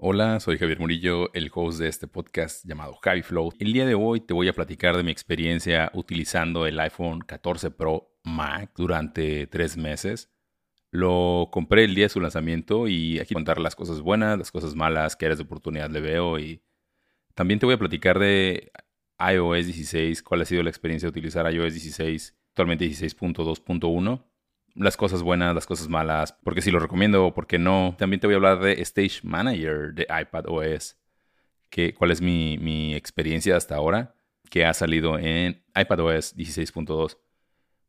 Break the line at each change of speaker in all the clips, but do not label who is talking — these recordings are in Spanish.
Hola, soy Javier Murillo, el host de este podcast llamado Javi Flow. El día de hoy te voy a platicar de mi experiencia utilizando el iPhone 14 Pro Max durante tres meses. Lo compré el día de su lanzamiento y aquí contar las cosas buenas, las cosas malas, qué áreas de oportunidad le veo y también te voy a platicar de iOS 16, cuál ha sido la experiencia de utilizar iOS 16, actualmente 16.2.1 las cosas buenas, las cosas malas, porque si lo recomiendo o por no. También te voy a hablar de Stage Manager de iPad OS, que, cuál es mi, mi experiencia hasta ahora, que ha salido en iPad OS 16.2.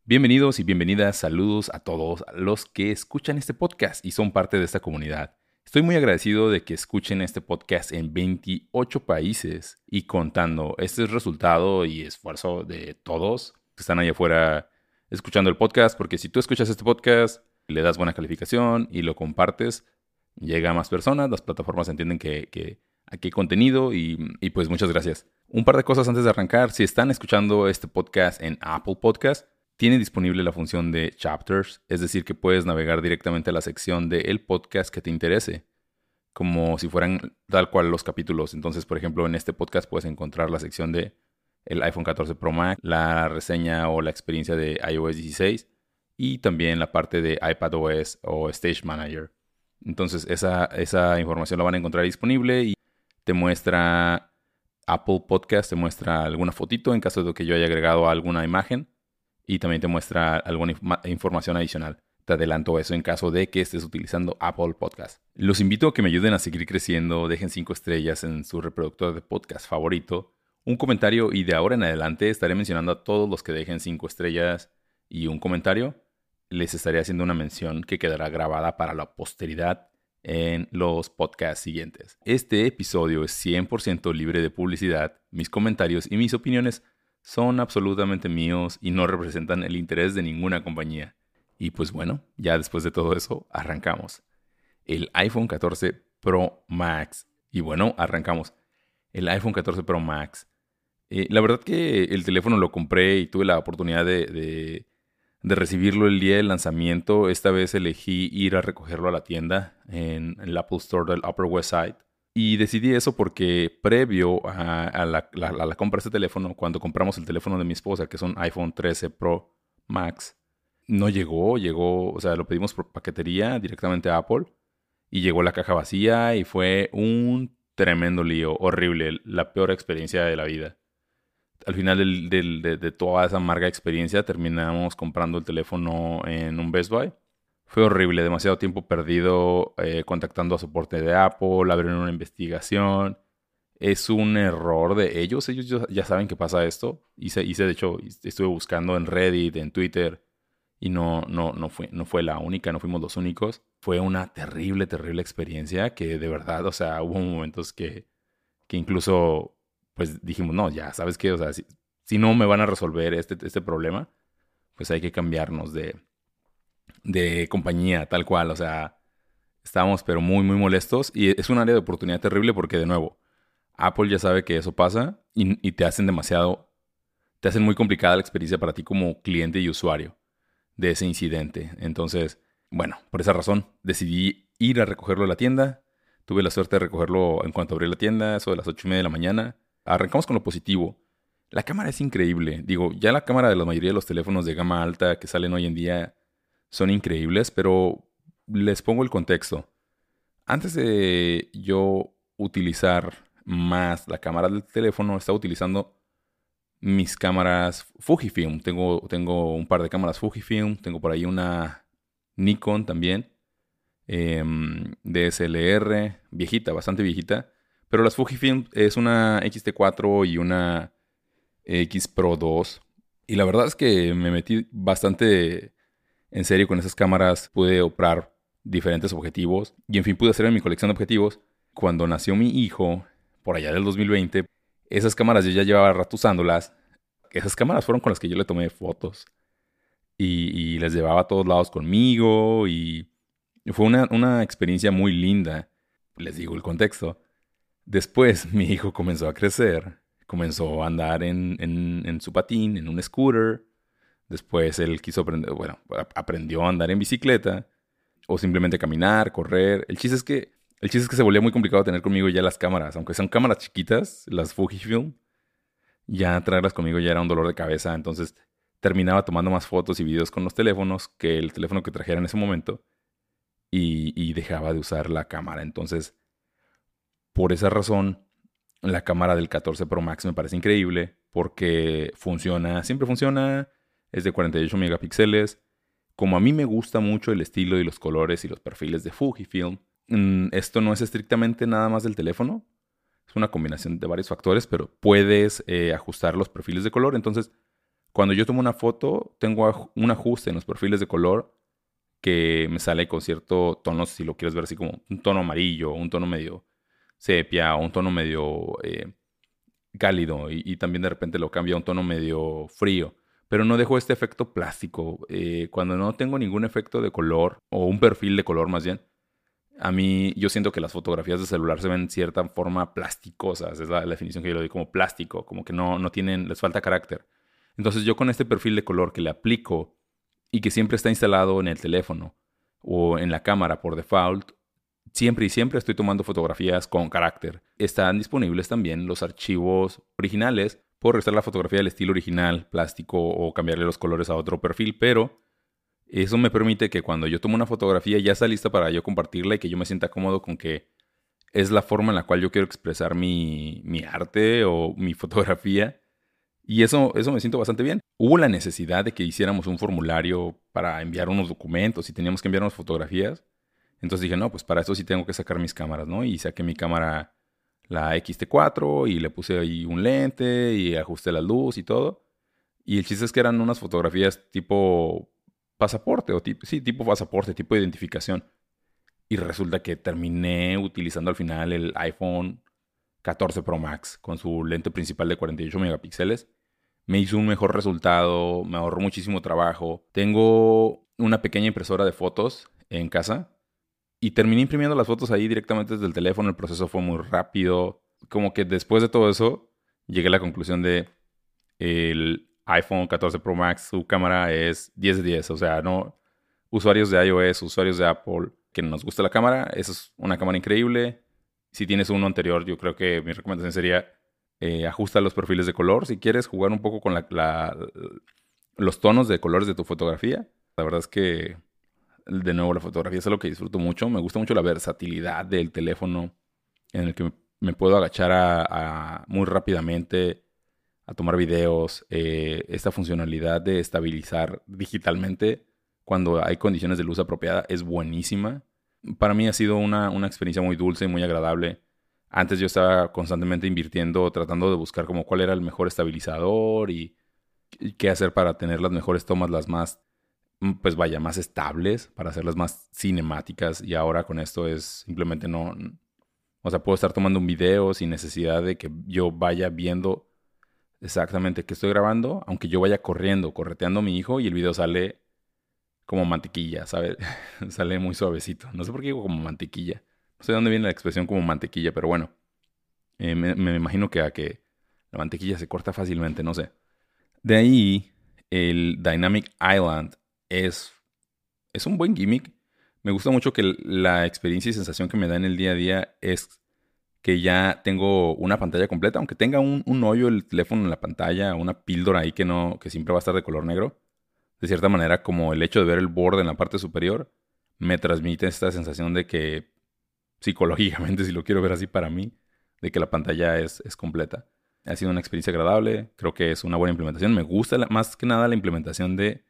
Bienvenidos y bienvenidas, saludos a todos los que escuchan este podcast y son parte de esta comunidad. Estoy muy agradecido de que escuchen este podcast en 28 países y contando. Este es resultado y esfuerzo de todos que están allá afuera escuchando el podcast, porque si tú escuchas este podcast, le das buena calificación y lo compartes, llega a más personas, las plataformas entienden que, aquí hay contenido y, pues muchas gracias. Un par de cosas antes de arrancar, si están escuchando este podcast en Apple Podcast, tiene disponible la función de chapters, es decir, que puedes navegar directamente a la sección del podcast que te interese, como si fueran tal cual los capítulos. Entonces, por ejemplo, en este podcast puedes encontrar la sección de el iPhone 14 Pro Max, la reseña o la experiencia de iOS 16 y también la parte de iPadOS o Stage Manager. Entonces esa, esa información la van a encontrar disponible y te muestra Apple Podcast, te muestra alguna fotito en caso de que yo haya agregado alguna imagen y también te muestra alguna información adicional. Te adelanto eso en caso de que estés utilizando Apple Podcast. Los invito a que me ayuden a seguir creciendo, dejen 5 estrellas en su reproductor de podcast favorito un comentario y de ahora en adelante estaré mencionando a todos los que dejen 5 estrellas y un comentario. Les estaré haciendo una mención que quedará grabada para la posteridad en los podcasts siguientes. Este episodio es 100% libre de publicidad. Mis comentarios y mis opiniones son absolutamente míos y no representan el interés de ninguna compañía. Y pues bueno, ya después de todo eso, arrancamos. El iPhone 14 Pro Max. Y bueno, arrancamos. El iPhone 14 Pro Max eh, la verdad que el teléfono lo compré y tuve la oportunidad de, recibirlo el día del lanzamiento. Esta vez elegí ir a recogerlo a la tienda en, el Apple Store del Upper West Side. Y decidí eso porque previo a, la, compra de este teléfono, cuando compramos el teléfono de mi esposa, que es un iPhone 13 Pro Max, no llegó, llegó, o sea, lo pedimos por paquetería directamente a Apple y llegó la caja vacía y fue un tremendo lío, horrible, la peor experiencia de la vida al final de, toda esa amarga experiencia terminamos comprando el teléfono en un Best Buy. Fue horrible, demasiado tiempo perdido eh, contactando a soporte de Apple, abrieron una investigación. Es un error de ellos, ellos ya saben que pasa esto. Hice, hice de hecho, estuve buscando en Reddit, en Twitter, y no, no, no, fue, no fue la única, no fuimos los únicos. Fue una terrible, terrible experiencia que de verdad, o sea, hubo momentos que, que incluso pues dijimos, no, ya, ¿sabes qué? O sea, si, no me van a resolver este, este problema, pues hay que cambiarnos de, de compañía, tal cual. O sea, estábamos pero muy, muy molestos y es un área de oportunidad terrible porque, de nuevo, Apple ya sabe que eso pasa y, y te hacen demasiado, te hacen muy complicada la experiencia para ti como cliente y usuario de ese incidente. Entonces, bueno, por esa razón decidí ir a recogerlo a la tienda. Tuve la suerte de recogerlo en cuanto abrí la tienda, eso de las ocho y media de la mañana. Arrancamos con lo positivo. La cámara es increíble. Digo, ya la cámara de la mayoría de los teléfonos de gama alta que salen hoy en día son increíbles, pero les pongo el contexto. Antes de yo utilizar más la cámara del teléfono, estaba utilizando mis cámaras Fujifilm. Tengo, tengo un par de cámaras Fujifilm, tengo por ahí una Nikon también, em, DSLR, viejita, bastante viejita. Pero las Fujifilm es una X-T4 y una X Pro 2. Y la verdad es que me metí bastante en serio con esas cámaras. Pude operar diferentes objetivos. Y en fin, pude hacer en mi colección de objetivos. Cuando nació mi hijo, por allá del 2020, esas cámaras yo ya llevaba rato usándolas. Esas cámaras fueron con las que yo le tomé fotos. Y, y las llevaba a todos lados conmigo. Y fue una, una experiencia muy linda. Les digo el contexto. Después mi hijo comenzó a crecer, comenzó a andar en, su patín, en un scooter. Después él quiso aprender, bueno, aprendió a andar en bicicleta o simplemente caminar, correr. El chiste es que El chiste es que se volvía muy complicado tener conmigo ya las cámaras, aunque son cámaras chiquitas, las Fujifilm, ya traerlas conmigo ya era un dolor de cabeza, entonces terminaba tomando más fotos y videos con los teléfonos que el teléfono que trajera en ese momento y, dejaba de usar la cámara. Entonces, por esa razón, la cámara del 14 Pro Max me parece increíble porque funciona, siempre funciona, es de 48 megapíxeles. Como a mí me gusta mucho el estilo y los colores y los perfiles de Fujifilm, mm, esto no es estrictamente nada más del teléfono, es una combinación de varios factores, pero puedes eh, ajustar los perfiles de color. Entonces, cuando yo tomo una foto, tengo un ajuste en los perfiles de color que me sale con cierto tono, si lo quieres ver así como un tono amarillo, un tono medio sepia, o un tono medio eh, cálido, y, también de repente lo cambia a un tono medio frío. Pero no dejo este efecto plástico. Eh, cuando no tengo ningún efecto de color, o un perfil de color más bien, a mí yo siento que las fotografías de celular se ven en cierta forma plásticosas. Es la, definición que yo le doy como plástico, como que no, no tienen, les falta carácter. Entonces yo con este perfil de color que le aplico y que siempre está instalado en el teléfono o en la cámara por default, siempre y siempre estoy tomando fotografías con carácter. Están disponibles también los archivos originales. Puedo regresar la fotografía del estilo original, plástico o cambiarle los colores a otro perfil, pero eso me permite que cuando yo tomo una fotografía ya está lista para yo compartirla y que yo me sienta cómodo con que es la forma en la cual yo quiero expresar mi, mi arte o mi fotografía y eso, eso me siento bastante bien. Hubo la necesidad de que hiciéramos un formulario para enviar unos documentos y teníamos que enviar unas fotografías. Entonces dije, no, pues para eso sí tengo que sacar mis cámaras, ¿no? Y saqué mi cámara, la XT4, y le puse ahí un lente y ajusté la luz y todo. Y el chiste es que eran unas fotografías tipo pasaporte, o tipo, sí, tipo pasaporte, tipo de identificación. Y resulta que terminé utilizando al final el iPhone 14 Pro Max con su lente principal de 48 megapíxeles me hizo un mejor resultado, me ahorró muchísimo trabajo. Tengo una pequeña impresora de fotos en casa y terminé imprimiendo las fotos ahí directamente desde el teléfono. El proceso fue muy rápido. Como que después de todo eso, llegué a la conclusión de el iPhone 14 Pro Max, su cámara es 10 de 10. O sea, no usuarios de iOS, usuarios de Apple, que nos gusta la cámara, esa es una cámara increíble. Si tienes uno anterior, yo creo que mi recomendación sería eh, ajusta los perfiles de color. Si quieres jugar un poco con la, los tonos de colores de tu fotografía, la verdad es que, de nuevo, la fotografía es algo que disfruto mucho. Me gusta mucho la versatilidad del teléfono en el que me puedo agachar a, muy rápidamente a tomar videos. Eh, esta funcionalidad de estabilizar digitalmente cuando hay condiciones de luz apropiada es buenísima. Para mí ha sido una, una experiencia muy dulce y muy agradable antes yo estaba constantemente invirtiendo, tratando de buscar como cuál era el mejor estabilizador y, qué hacer para tener las mejores tomas, las más, pues vaya, más estables, para hacerlas más cinemáticas. Y ahora con esto es simplemente no, o sea, puedo estar tomando un video sin necesidad de que yo vaya viendo exactamente qué estoy grabando, aunque yo vaya corriendo, correteando a mi hijo y el video sale como mantequilla, ¿sabes? sale muy suavecito. No sé por qué digo como mantequilla. No sé de dónde viene la expresión como mantequilla, pero bueno. Eh, me, imagino que a que la mantequilla se corta fácilmente, no sé. De ahí, el Dynamic Island es, es un buen gimmick. Me gusta mucho que la experiencia y sensación que me da en el día a día es que ya tengo una pantalla completa, aunque tenga un, un, hoyo el teléfono en la pantalla, una píldora ahí que no, que siempre va a estar de color negro. De cierta manera, como el hecho de ver el borde en la parte superior, me transmite esta sensación de que psicológicamente, si lo quiero ver así para mí, de que la pantalla es, es completa. Ha sido una experiencia agradable, creo que es una buena implementación. Me gusta más que nada la implementación de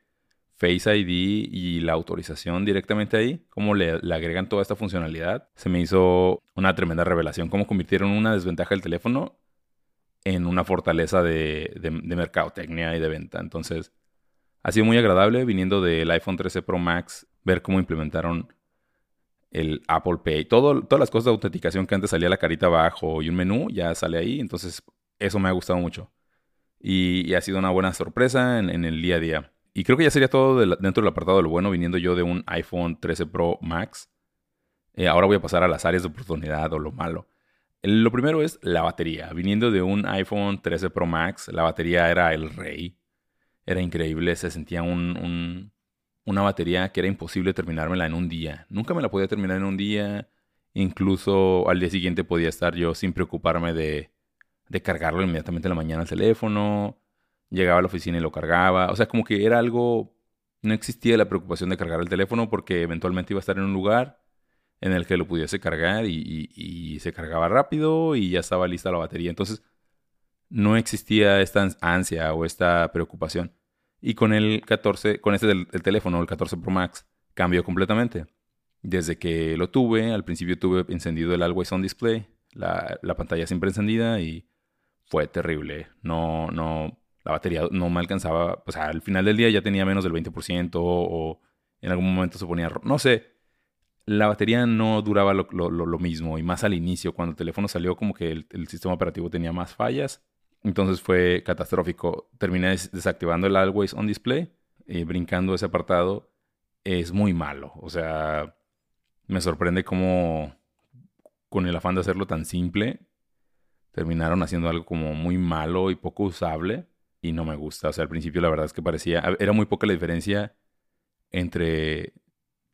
Face ID y la autorización directamente ahí, cómo le, agregan toda esta funcionalidad. Se me hizo una tremenda revelación, cómo convirtieron una desventaja del teléfono en una fortaleza de, de, de mercadotecnia y de venta. Entonces, ha sido muy agradable viniendo del iPhone 13 Pro Max ver cómo implementaron el Apple Pay. Todo, todas las cosas de autenticación que antes salía la carita abajo y un menú, ya sale ahí. Entonces, eso me ha gustado mucho. Y, ha sido una buena sorpresa en, el día a día. Y creo que ya sería todo dentro del apartado de lo bueno, viniendo yo de un iPhone 13 Pro Max. Eh, ahora voy a pasar a las áreas de oportunidad o lo malo. lo primero es la batería. Viniendo de un iPhone 13 Pro Max, la batería era el rey. Era increíble, se sentía un una batería que era imposible terminármela en un día. Nunca me la podía terminar en un día. Incluso al día siguiente podía estar yo sin preocuparme de, de cargarlo inmediatamente en la mañana al teléfono. Llegaba a la oficina y lo cargaba. O sea, como que era algo... No existía la preocupación de cargar el teléfono porque eventualmente iba a estar en un lugar en el que lo pudiese cargar y, se cargaba rápido y ya estaba lista la batería. Entonces, no existía esta ansia o esta preocupación. Y con el 14, con este del teléfono, el 14 Pro Max, cambió completamente. Desde que lo tuve, al principio tuve encendido el Always On Display, la, la pantalla siempre encendida y fue terrible. No, no, la batería no me alcanzaba, o sea, al final del día ya tenía menos del 20% o en algún momento se ponía, no sé, la batería no duraba lo, mismo y más al inicio, cuando el teléfono salió como que el, el sistema operativo tenía más fallas entonces fue catastrófico. Terminé desactivando el Always On Display y brincando ese apartado. Es muy malo. O sea, me sorprende cómo con el afán de hacerlo tan simple, terminaron haciendo algo como muy malo y poco usable y no me gusta. O sea, al principio la verdad es que parecía, era muy poca la diferencia entre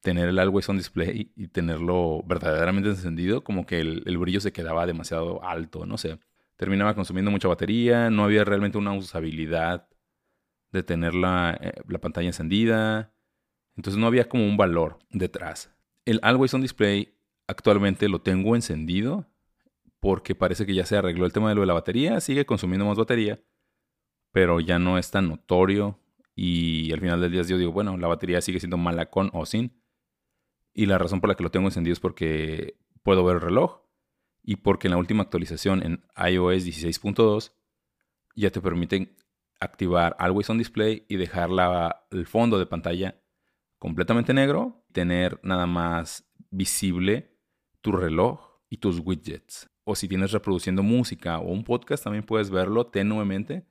tener el Always On Display y tenerlo verdaderamente encendido, como que el, brillo se quedaba demasiado alto, no sé terminaba consumiendo mucha batería, no había realmente una usabilidad de tener la, eh, la, pantalla encendida, entonces no había como un valor detrás. El Always On Display actualmente lo tengo encendido porque parece que ya se arregló el tema de lo de la batería, sigue consumiendo más batería, pero ya no es tan notorio y al final del día yo digo, bueno, la batería sigue siendo mala con o sin. Y la razón por la que lo tengo encendido es porque puedo ver el reloj y porque en la última actualización en iOS 16.2 ya te permiten activar Always on Display y dejar el fondo de pantalla completamente negro, tener nada más visible tu reloj y tus widgets. O si tienes reproduciendo música o un podcast, también puedes verlo tenuemente,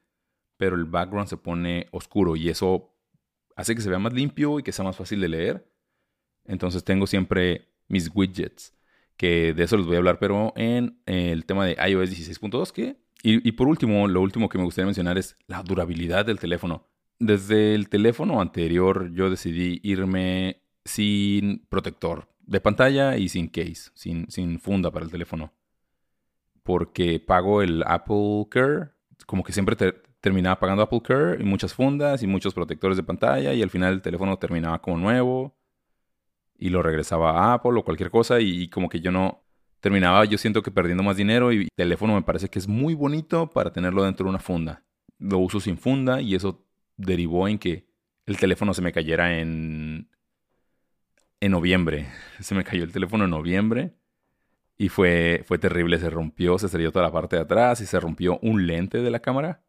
pero el background se pone oscuro y eso hace que se vea más limpio y que sea más fácil de leer. Entonces tengo siempre mis widgets que de eso les voy a hablar, pero en el tema de iOS 16.2, que... Y, y por último, lo último que me gustaría mencionar es la durabilidad del teléfono. Desde el teléfono anterior yo decidí irme sin protector de pantalla y sin case, sin, sin funda para el teléfono. Porque pago el Apple Care, como que siempre terminaba pagando Apple Care y muchas fundas y muchos protectores de pantalla y al final el teléfono terminaba como nuevo y lo regresaba a Apple o cualquier cosa y, como que yo no terminaba, yo siento que perdiendo más dinero y el teléfono me parece que es muy bonito para tenerlo dentro de una funda. Lo uso sin funda y eso derivó en que el teléfono se me cayera en en noviembre. Se me cayó el teléfono en noviembre y fue fue terrible, se rompió, se estrelló toda la parte de atrás y se rompió un lente de la cámara.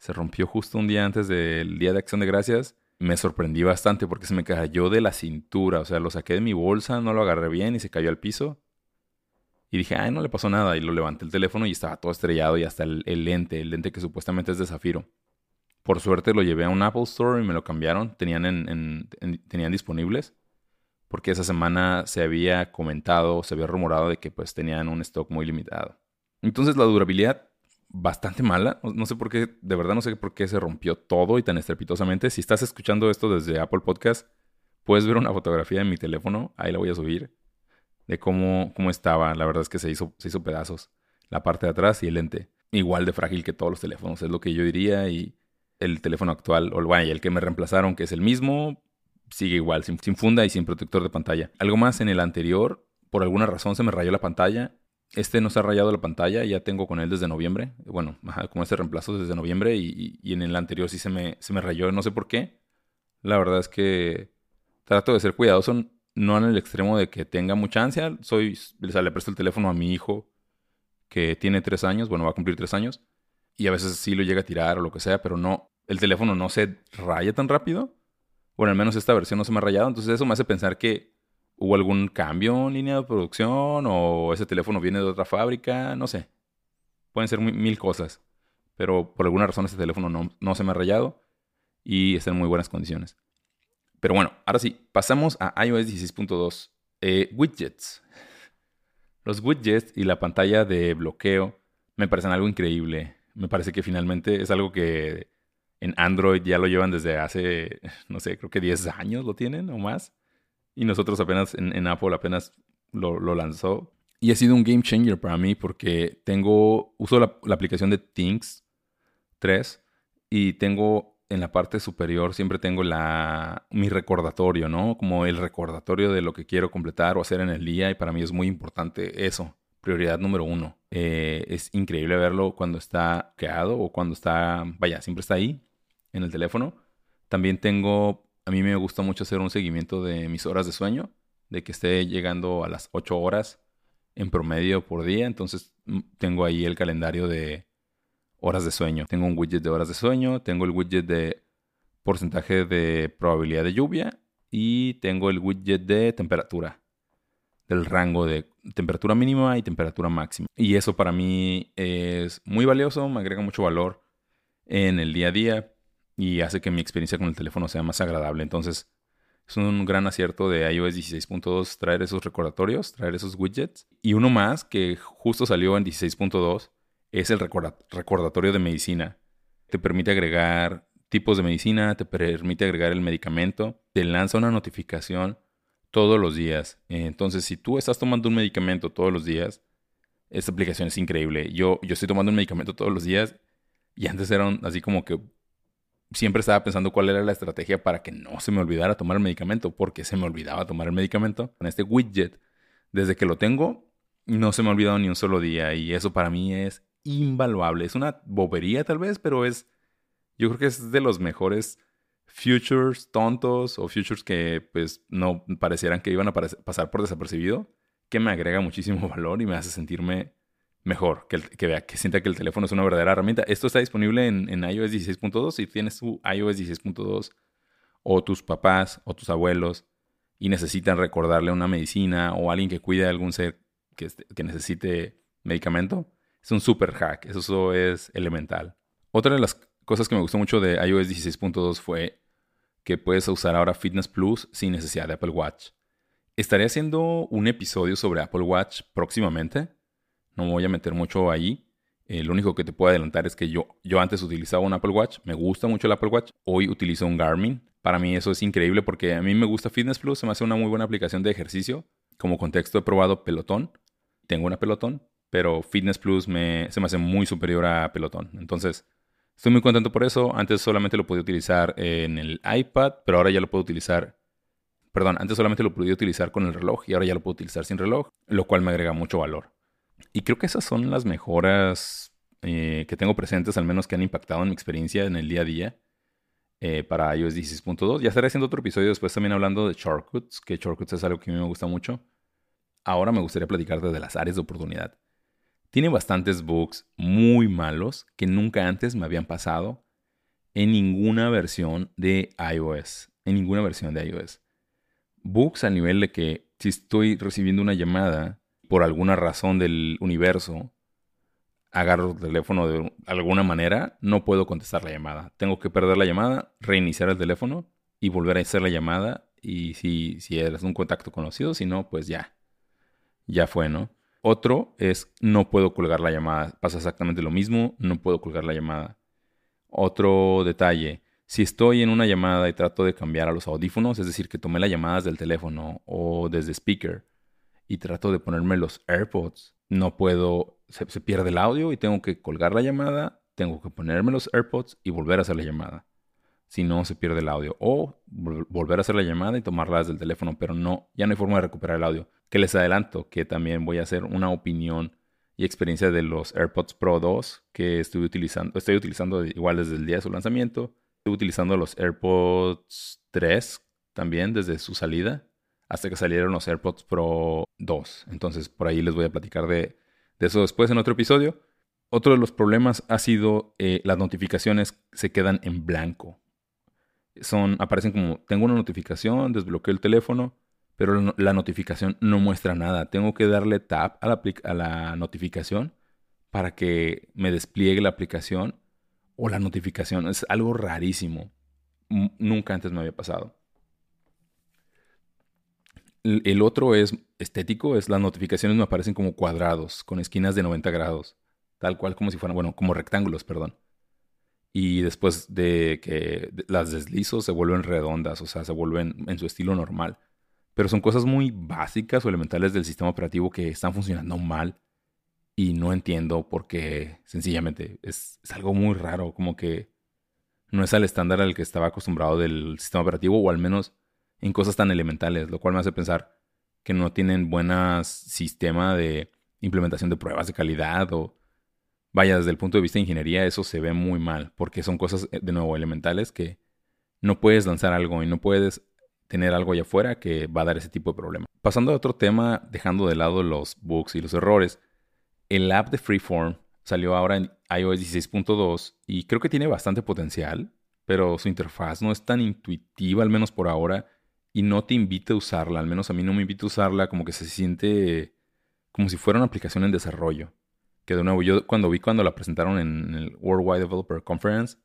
Se rompió justo un día antes del Día de Acción de Gracias me sorprendí bastante porque se me cayó de la cintura. O sea, lo saqué de mi bolsa, no lo agarré bien y se cayó al piso. Y dije, ay, no le pasó nada. Y lo levanté el teléfono y estaba todo estrellado y hasta el, lente, el lente que supuestamente es de zafiro. Por suerte lo llevé a un Apple Store y me lo cambiaron. Tenían, en, tenían disponibles. Porque esa semana se había comentado, se había rumorado de que pues tenían un stock muy limitado. Entonces la durabilidad bastante mala. No sé por qué, de verdad no sé por qué se rompió todo y tan estrepitosamente. Si estás escuchando esto desde Apple Podcast, puedes ver una fotografía en mi teléfono, ahí la voy a subir, de cómo, cómo estaba. La verdad es que se hizo, se hizo pedazos. La parte de atrás y el lente. Igual de frágil que todos los teléfonos, es lo que yo diría. Y el teléfono actual, o bueno, el que me reemplazaron, que es el mismo, sigue igual, sin, sin funda y sin protector de pantalla. Algo más en el anterior, por alguna razón se me rayó la pantalla este no se ha rayado la pantalla, ya tengo con él desde noviembre. Bueno, como este reemplazo desde noviembre y, en el anterior sí se me, se me rayó, no sé por qué. La verdad es que trato de ser cuidadoso, no en el extremo de que tenga mucha ansia. Soy, le presto el teléfono a mi hijo que tiene tres años, bueno, va a cumplir tres años, y a veces sí lo llega a tirar o lo que sea, pero no, el teléfono no se raya tan rápido. Bueno, al menos esta versión no se me ha rayado, entonces eso me hace pensar que ¿Hubo algún cambio en línea de producción o ese teléfono viene de otra fábrica? No sé. Pueden ser mil cosas. Pero por alguna razón ese teléfono no, se me ha rayado y está en muy buenas condiciones. Pero bueno, ahora sí, pasamos a iOS 16.2. Eh, widgets. Los widgets y la pantalla de bloqueo me parecen algo increíble. Me parece que finalmente es algo que en Android ya lo llevan desde hace, no sé, creo que 10 años lo tienen o más. Y nosotros apenas en, Apple apenas lo, lanzó. Y ha sido un game changer para mí porque tengo, uso la, la aplicación de Things 3 y tengo en la parte superior siempre tengo la, mi recordatorio, ¿no? Como el recordatorio de lo que quiero completar o hacer en el día y para mí es muy importante eso, prioridad número uno. Eh, es increíble verlo cuando está quedado o cuando está, vaya, siempre está ahí en el teléfono. También tengo, a mí me gusta mucho hacer un seguimiento de mis horas de sueño, de que esté llegando a las 8 horas en promedio por día, entonces mm, tengo ahí el calendario de horas de sueño. Tengo un widget de horas de sueño, tengo el widget de porcentaje de probabilidad de lluvia y tengo el widget de temperatura, del rango de temperatura mínima y temperatura máxima. Y eso para mí es muy valioso, me agrega mucho valor en el día a día y hace que mi experiencia con el teléfono sea más agradable. Entonces, es un gran acierto de iOS 16.2 traer esos recordatorios, traer esos widgets. Y uno más que justo salió en 16.2 es el recordatorio de medicina. Te permite agregar tipos de medicina, te permite agregar el medicamento, te lanza una notificación todos los días. Entonces, si tú estás tomando un medicamento todos los días, esta aplicación es increíble. Yo, yo estoy tomando un medicamento todos los días y antes era así como que siempre estaba pensando cuál era la estrategia para que no se me olvidara tomar el medicamento, porque se me olvidaba tomar el medicamento. Con este widget, desde que lo tengo, no se me ha olvidado ni un solo día y eso para mí es invaluable. Es una bobería tal vez, pero es, yo creo que es de los mejores futures tontos o futures que pues no parecieran que iban a pasar por desapercibido, que me agrega muchísimo valor y me hace sentirme mejor, que, que vea, que sienta que el teléfono es una verdadera herramienta. Esto está disponible en, en iOS 16.2. Si tienes tu iOS 16.2 o tus papás o tus abuelos y necesitan recordarle una medicina o alguien que cuide a algún ser que, que necesite medicamento, es un super hack. Eso es elemental. Otra de las cosas que me gustó mucho de iOS 16.2 fue que puedes usar ahora Fitness Plus sin necesidad de Apple Watch. Estaré haciendo un episodio sobre Apple Watch próximamente. No me voy a meter mucho ahí. Eh, lo único que te puedo adelantar es que yo, yo antes utilizaba un Apple Watch. Me gusta mucho el Apple Watch. Hoy utilizo un Garmin. Para mí eso es increíble porque a mí me gusta Fitness Plus. Se me hace una muy buena aplicación de ejercicio. Como contexto he probado Pelotón. Tengo una Pelotón pero Fitness Plus me, se me hace muy superior a Pelotón. Entonces, estoy muy contento por eso. Antes solamente lo podía utilizar en el iPad, pero ahora ya lo puedo utilizar. Perdón, antes solamente lo podía utilizar con el reloj y ahora ya lo puedo utilizar sin reloj, lo cual me agrega mucho valor. Y creo que esas son las mejoras eh, que tengo presentes, al menos que han impactado en mi experiencia en el día a día eh, para iOS 16.2. Ya estaré haciendo otro episodio después también hablando de shortcuts, que shortcuts es algo que a mí me gusta mucho. Ahora me gustaría platicarte de las áreas de oportunidad. Tiene bastantes bugs muy malos que nunca antes me habían pasado en ninguna versión de iOS. En ninguna versión de iOS. Bugs a nivel de que si estoy recibiendo una llamada por alguna razón del universo, agarro el teléfono de alguna manera, no puedo contestar la llamada. Tengo que perder la llamada, reiniciar el teléfono y volver a hacer la llamada. Y si, si eres un contacto conocido, si no, pues ya. Ya fue, ¿no? Otro es no puedo colgar la llamada. Pasa exactamente lo mismo, no puedo colgar la llamada. Otro detalle, si estoy en una llamada y trato de cambiar a los audífonos, es decir, que tomé las llamadas del teléfono o desde speaker y trato de ponerme los AirPods, no puedo, se, pierde el audio y tengo que colgar la llamada, tengo que ponerme los AirPods y volver a hacer la llamada. Si no, se pierde el audio. O volver a hacer la llamada y tomarla desde el teléfono, pero no, ya no hay forma de recuperar el audio que les adelanto que también voy a hacer una opinión y experiencia de los AirPods Pro 2 que estoy utilizando, estoy utilizando igual desde el día de su lanzamiento. Estoy utilizando los AirPods 3 también desde su salida hasta que salieron los AirPods Pro 2. Entonces por ahí les voy a platicar de, eso después en otro episodio. Otro de los problemas ha sido eh, las notificaciones se quedan en blanco. Son, aparecen como, tengo una notificación, desbloqueo el teléfono, pero la notificación no muestra nada. Tengo que darle tap a la, a la notificación para que me despliegue la aplicación o la notificación. Es algo rarísimo. Nunca antes me había pasado. El otro es estético, es las notificaciones me aparecen como cuadrados, con esquinas de 90 grados, tal cual como si fueran, bueno, como rectángulos, perdón. Y después de que las deslizo se vuelven redondas, o sea, se vuelven en su estilo normal pero son cosas muy básicas o elementales del sistema operativo que están funcionando mal y no entiendo por qué sencillamente es, es algo muy raro, como que no es al estándar al que estaba acostumbrado del sistema operativo o al menos en cosas tan elementales, lo cual me hace pensar que no tienen buen sistema de implementación de pruebas de calidad o vaya, desde el punto de vista de ingeniería eso se ve muy mal porque son cosas eh, de nuevo elementales que no puedes lanzar algo y no puedes tener algo allá afuera que va a dar ese tipo de problema. Pasando a otro tema, dejando de lado los bugs y los errores, el app de Freeform salió ahora en iOS 16.2 y creo que tiene bastante potencial, pero su interfaz no es tan intuitiva, al menos por ahora, y no te invita a usarla, al menos a mí no me invita a usarla, como que se siente como si fuera una aplicación en desarrollo. Que de nuevo, yo cuando vi cuando la presentaron en el Worldwide Developer Conference,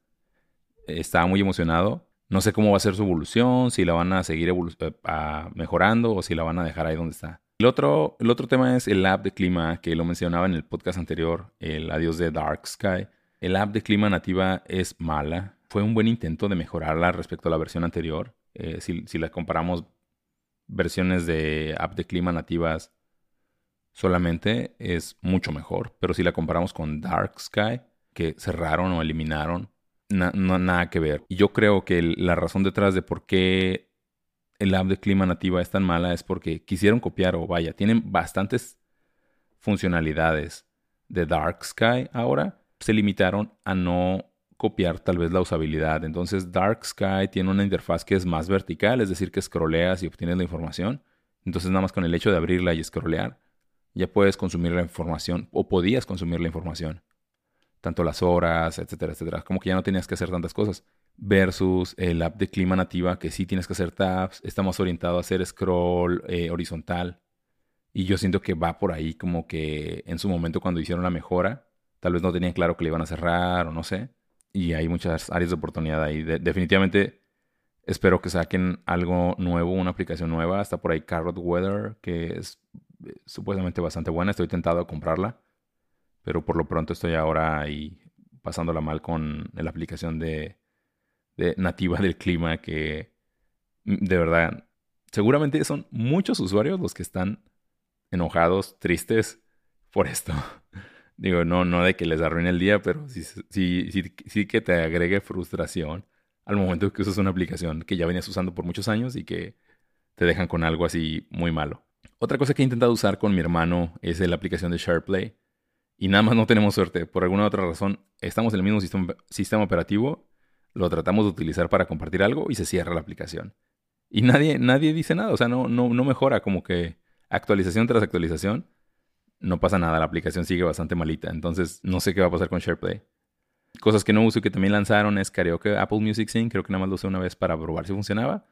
estaba muy emocionado. No sé cómo va a ser su evolución, si la van a seguir eh, mejorando o si la van a dejar ahí donde está. El otro, el otro tema es el app de clima, que lo mencionaba en el podcast anterior, el adiós de Dark Sky. El app de clima nativa es mala. Fue un buen intento de mejorarla respecto a la versión anterior. Eh, si, si la comparamos versiones de app de clima nativas solamente, es mucho mejor. Pero si la comparamos con Dark Sky, que cerraron o eliminaron, no, nada que ver. Y yo creo que la razón detrás de por qué el app de clima nativa es tan mala es porque quisieron copiar o vaya, tienen bastantes funcionalidades de Dark Sky ahora, se limitaron a no copiar tal vez la usabilidad. Entonces Dark Sky tiene una interfaz que es más vertical, es decir, que scrolleas y obtienes la información. Entonces nada más con el hecho de abrirla y scrollear, ya puedes consumir la información o podías consumir la información. Tanto las horas, etcétera, etcétera. Como que ya no tenías que hacer tantas cosas versus el app de clima nativa que sí tienes que hacer tabs, está más orientado a hacer scroll eh, horizontal. Y yo siento que va por ahí como que en su momento cuando hicieron la mejora, tal vez no tenían claro que le iban a cerrar o no sé. Y hay muchas áreas de oportunidad ahí. definitivamente espero que saquen algo nuevo, una aplicación nueva. Está por ahí Carrot Weather, que es eh, supuestamente bastante buena. Estoy tentado a comprarla. Pero por lo pronto estoy ahora ahí pasándola mal con la aplicación de de nativa del clima que mm, de verdad, seguramente son muchos usuarios los que están enojados, tristes por esto. Digo, no, no de que les arruine el día, pero sí, sí, sí, que te agregue frustración al momento que usas una aplicación que ya venías usando por muchos años y que te dejan con algo así muy malo. Otra cosa que he intentado usar con mi hermano es la aplicación de SharePlay. Y nada más no tenemos suerte. Por alguna otra razón, estamos en el mismo sistema, sistema operativo lo tratamos de utilizar para compartir algo y se cierra la aplicación. Y nadie, nadie dice nada, o sea, no, no, no mejora como que actualización tras actualización. No pasa nada, la aplicación sigue bastante malita. Entonces, no sé qué va a pasar con SharePlay. Cosas que no uso que también lanzaron es Karaoke Apple Music Sync. Creo que nada más lo usé una vez para probar si funcionaba.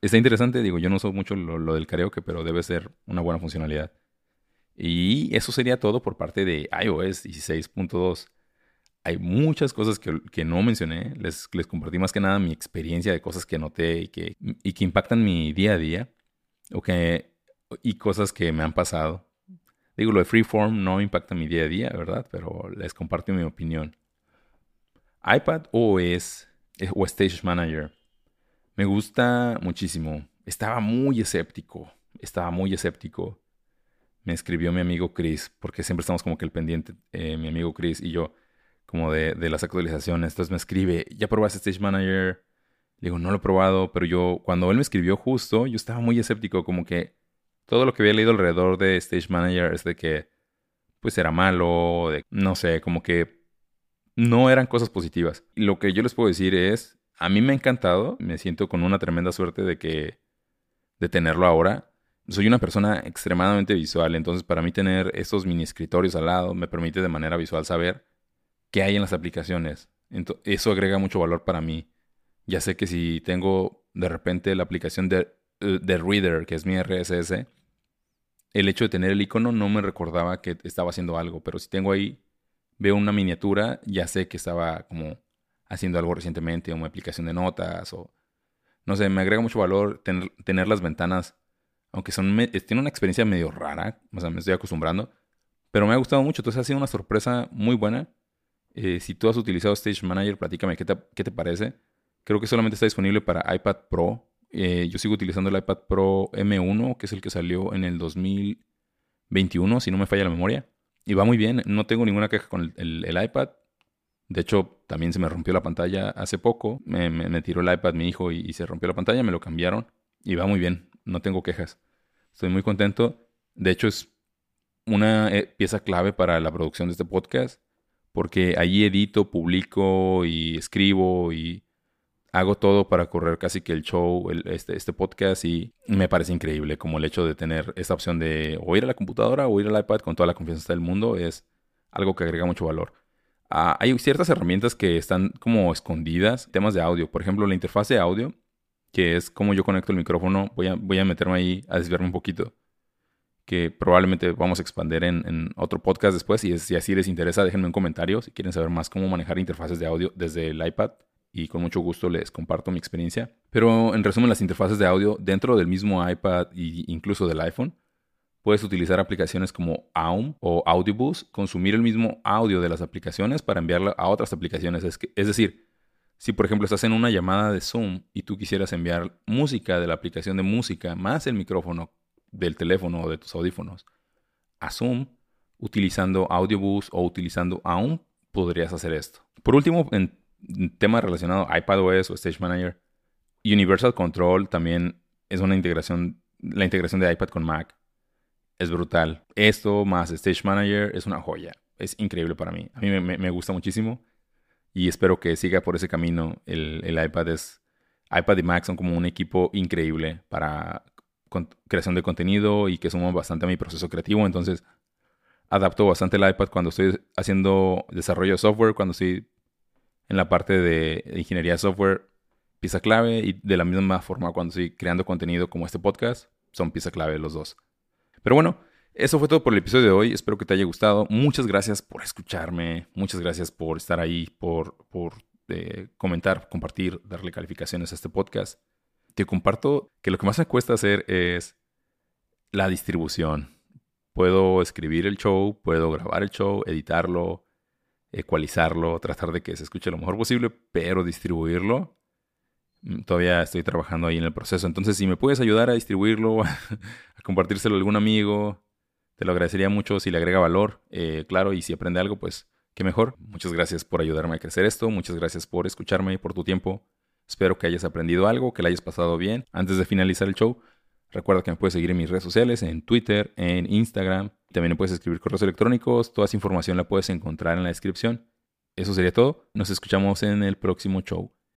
Está interesante, digo, yo no uso mucho lo, del karaoke, pero debe ser una buena funcionalidad. Y eso sería todo por parte de iOS 16.2 hay muchas cosas que, no mencioné. Les, les, compartí más que nada mi experiencia de cosas que noté y que, y que impactan mi día a día. Que, y cosas que me han pasado. Digo, lo de Freeform no impacta mi día a día, ¿verdad? Pero les comparto mi opinión. iPad OS eh, o Stage Manager. Me gusta muchísimo. Estaba muy escéptico. Estaba muy escéptico. Me escribió mi amigo Chris, porque siempre estamos como que el pendiente, eh, mi amigo Chris y yo como de, las actualizaciones. Entonces me escribe, ¿ya probaste Stage Manager? Le digo, no lo he probado, pero yo, cuando él me escribió justo, yo estaba muy escéptico, como que todo lo que había leído alrededor de Stage Manager es de que, pues era malo, de, no sé, como que no eran cosas positivas. Lo que yo les puedo decir es, a mí me ha encantado, me siento con una tremenda suerte de que, de tenerlo ahora. Soy una persona extremadamente visual, entonces para mí tener estos mini escritorios al lado me permite de manera visual saber que hay en las aplicaciones. eso agrega mucho valor para mí. Ya sé que si tengo de repente la aplicación de, eh, de Reader, que es mi RSS, el hecho de tener el icono no me recordaba que estaba haciendo algo, pero si tengo ahí, veo una miniatura, ya sé que estaba como haciendo algo recientemente, una aplicación de notas o no sé, me agrega mucho valor tener, las ventanas, aunque son tiene una experiencia medio rara, o sea, me estoy acostumbrando, pero me ha gustado mucho, entonces ha sido una sorpresa muy buena eh, si tú has utilizado Stage Manager, platícame qué qué te parece. Creo que solamente está disponible para iPad Pro Eh, yo sigo utilizando el iPad Pro M1, que es el que salió en el 2021, si no me falla la memoria. Y va muy bien, no tengo ninguna queja con el, iPad. De hecho, también se me rompió la pantalla hace poco. Me, tiró el iPad mi hijo y, se rompió la pantalla, me lo cambiaron. Y va muy bien, no tengo quejas. Estoy muy contento. De hecho, es una eh, pieza clave para la producción de este podcast, porque allí edito, publico y escribo y hago todo para correr casi que el show, este, este podcast y me parece increíble como el hecho de tener esta opción de o ir a la computadora o ir al iPad con toda la confianza del mundo es algo que agrega mucho valor. Ah, hay ciertas herramientas que están como escondidas, temas de audio, por ejemplo la interfaz de audio, que es como yo conecto el micrófono, voy a, meterme ahí a desviarme un poquito que probablemente vamos a expandir en, otro podcast después. Y si así les interesa, déjenme un comentario si quieren saber más cómo manejar interfaces de audio desde el iPad y con mucho gusto les comparto mi experiencia. Pero en resumen, las interfaces de audio dentro del mismo iPad e incluso del iPhone, puedes utilizar aplicaciones como Aum o Audiobus, consumir el mismo audio de las aplicaciones para enviarlo a otras aplicaciones. Es, decir, si por ejemplo estás en una llamada de Zoom y tú quisieras enviar música de la aplicación de música más el micrófono del teléfono o de tus audífonos a Zoom, utilizando Audiobus o utilizando Aum, podrías hacer esto. Por último, en tema relacionado a iPadOS o Stage Manager, Universal Control también es una integración, la integración de iPad con Mac es brutal. Esto más Stage Manager es una joya. Es increíble para mí. A mí me, gusta muchísimo y espero que siga por ese camino. El, iPad es iPad y Mac son como un equipo increíble para creación de contenido y que suma bastante a mi proceso creativo. Entonces, adapto bastante el iPad cuando estoy haciendo desarrollo de software, cuando estoy en la parte de ingeniería de software, pieza clave y de la misma forma cuando estoy creando contenido como este podcast, son pieza clave los dos. Pero bueno, eso fue todo por el episodio de hoy. Espero que te haya gustado. Muchas gracias por escucharme. Muchas gracias por estar ahí, por, por eh, comentar, compartir, darle calificaciones a este podcast. Te comparto que lo que más me cuesta hacer es la distribución. Puedo escribir el show, puedo grabar el show, editarlo, ecualizarlo, tratar de que se escuche lo mejor posible, pero distribuirlo, mm, todavía estoy trabajando ahí en el proceso. Entonces, si me puedes ayudar a distribuirlo, a compartírselo a algún amigo, te lo agradecería mucho si le agrega valor, eh, claro, y si aprende algo, pues qué mejor. Muchas gracias por ayudarme a crecer esto, muchas gracias por escucharme y por tu tiempo. Espero que hayas aprendido algo, que le hayas pasado bien. Antes de finalizar el show, recuerda que me puedes seguir en mis redes sociales, en Twitter, en Instagram, también puedes escribir correos electrónicos, toda esa información la puedes encontrar en la descripción. Eso sería todo. Nos escuchamos en el próximo show.